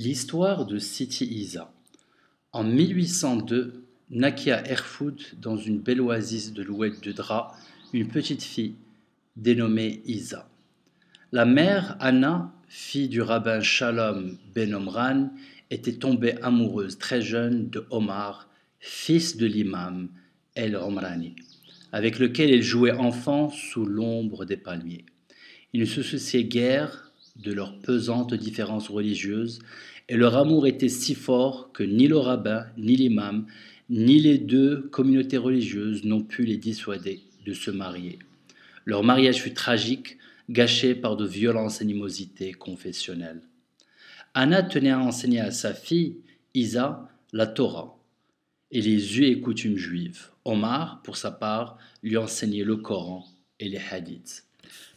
L'histoire de Siti Isa. En 1802, naquit à Erfoud, dans une belle oasis de l'oued de Dra, une petite fille dénommée Isa. La mère, Anna, fille du rabbin Shalom Ben Omran, était tombée amoureuse très jeune de Omar, fils de l'imam El Omrani, avec lequel elle jouait enfant sous l'ombre des palmiers. Ils ne se souciaient guère de leurs pesantes différences religieuses, et leur amour était si fort que ni le rabbin, ni l'imam, ni les deux communautés religieuses n'ont pu les dissuader de se marier. Leur mariage fut tragique, gâché par de violentes animosités confessionnelles. Anna tenait à enseigner à sa fille, Isa, la Torah et les us et coutumes juives. Omar, pour sa part, lui enseignait le Coran et les hadiths.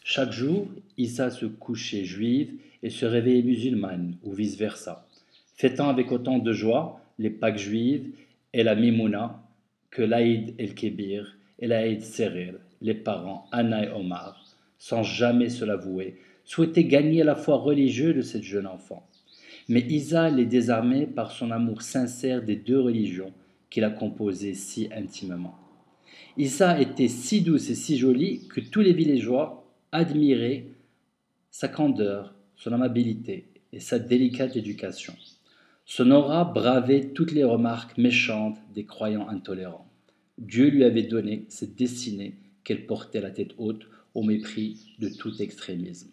Chaque jour, Isa se couchait juive et se réveillait musulmane, ou vice-versa, fêtant avec autant de joie les Pâques juives et la Mimouna que l'Aïd el-Kébir et l'Aïd Serir, les parents Anna et Omar, sans jamais se l'avouer, souhaitaient gagner la foi religieuse de cette jeune enfant. Mais Isa les désarmait par son amour sincère des deux religions qu'il a composées si intimement. Isa était si douce et si jolie que tous les villageois admirer sa candeur, son amabilité et sa délicate éducation. Son aura bravait toutes les remarques méchantes des croyants intolérants. Dieu lui avait donné cette destinée qu'elle portait la tête haute au mépris de tout extrémisme.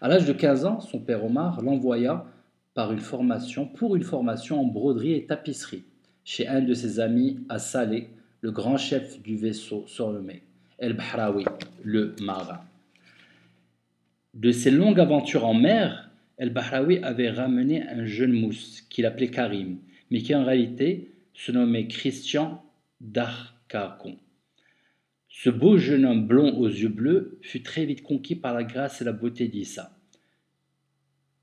À l'âge de 15 ans, son père Omar l'envoya par une formation, pour une formation en broderie et tapisserie chez un de ses amis à Salé, le grand chef du vaisseau surnommé El Bahraoui, le marin. De ses longues aventures en mer, El-Bahraoui avait ramené un jeune mousse qu'il appelait Karim, mais qui en réalité se nommait Christian Darkakon. Ce beau jeune homme blond aux yeux bleus fut très vite conquis par la grâce et la beauté d'Issa.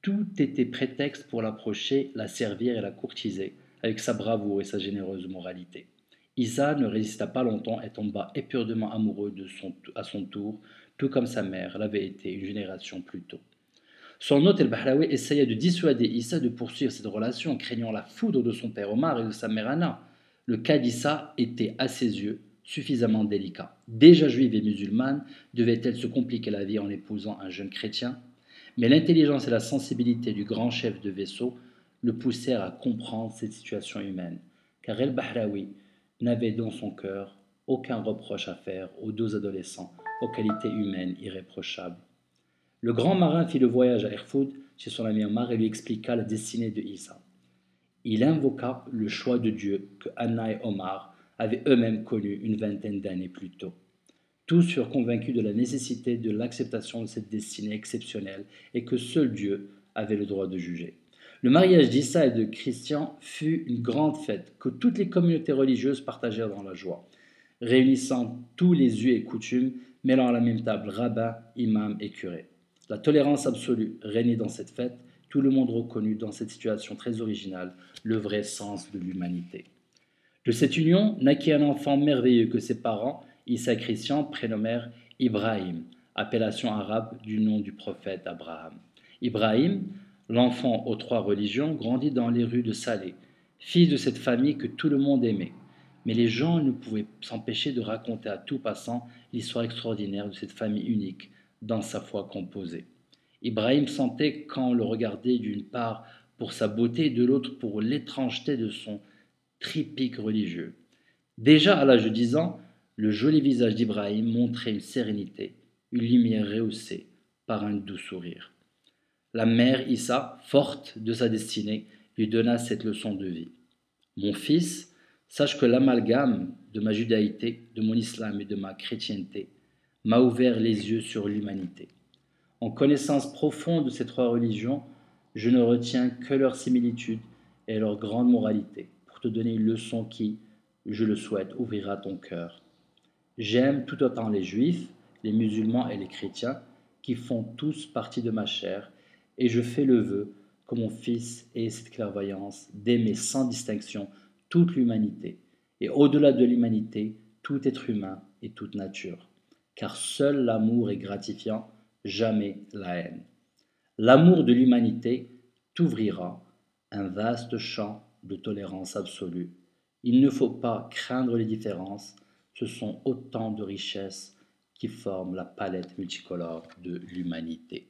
Tout était prétexte pour l'approcher, la servir et la courtiser, avec sa bravoure et sa généreuse moralité. Isa ne résista pas longtemps et tomba éperdument amoureux de son, à son tour, tout comme sa mère l'avait été une génération plus tôt. Son hôte El-Bahraoui essaya de dissuader Issa de poursuivre cette relation, craignant la foudre de son père Omar et de sa mère Anna. Le cas d'Issa était, à ses yeux, suffisamment délicat. Déjà juive et musulmane, devait-elle se compliquer la vie en épousant un jeune chrétien? Mais l'intelligence et la sensibilité du grand chef de vaisseau le poussèrent à comprendre cette situation humaine, car El-Bahraoui n'avait dans son cœur aucun reproche à faire aux deux adolescents aux qualités humaines irréprochables. Le grand marin fit le voyage à Erfoud chez son ami Omar et lui expliqua la destinée de Isa. Il invoqua le choix de Dieu que Anna et Omar avaient eux-mêmes connu une vingtaine d'années plus tôt. Tous furent convaincus de la nécessité de l'acceptation de cette destinée exceptionnelle et que seul Dieu avait le droit de juger. Le mariage d'Issa et de Christian fut une grande fête que toutes les communautés religieuses partagèrent dans la joie, réunissant tous les us et coutumes, mêlant à la même table rabbin, imam et curé. La tolérance absolue régnait dans cette fête, tout le monde reconnut dans cette situation très originale le vrai sens de l'humanité. De cette union naquit un enfant merveilleux que ses parents, Issa et Christian, prénommèrent Ibrahim, appellation arabe du nom du prophète Abraham. Ibrahim, L'enfant aux trois religions grandit dans les rues de Salé, fils de cette famille que tout le monde aimait. Mais les gens ne pouvaient s'empêcher de raconter à tout passant l'histoire extraordinaire de cette famille unique dans sa foi composée. Ibrahim sentait quand le regardait d'une part pour sa beauté et de l'autre pour l'étrangeté de son tripique religieux. Déjà à l'âge de dix ans, le joli visage d'Ibrahim montrait une sérénité, une lumière rehaussée par un doux sourire. La mère Issa, forte de sa destinée, lui donna cette leçon de vie. Mon fils, sache que l'amalgame de ma judaïté, de mon islam et de ma chrétienté m'a ouvert les yeux sur l'humanité. En connaissance profonde de ces trois religions, je ne retiens que leur similitude et leur grande moralité pour te donner une leçon qui, je le souhaite, ouvrira ton cœur. J'aime tout autant les juifs, les musulmans et les chrétiens qui font tous partie de ma chair et je fais le vœu que mon Fils ait cette clairvoyance d'aimer sans distinction toute l'humanité, et au-delà de l'humanité, tout être humain et toute nature. Car seul l'amour est gratifiant, jamais la haine. L'amour de l'humanité t'ouvrira un vaste champ de tolérance absolue. Il ne faut pas craindre les différences, ce sont autant de richesses qui forment la palette multicolore de l'humanité.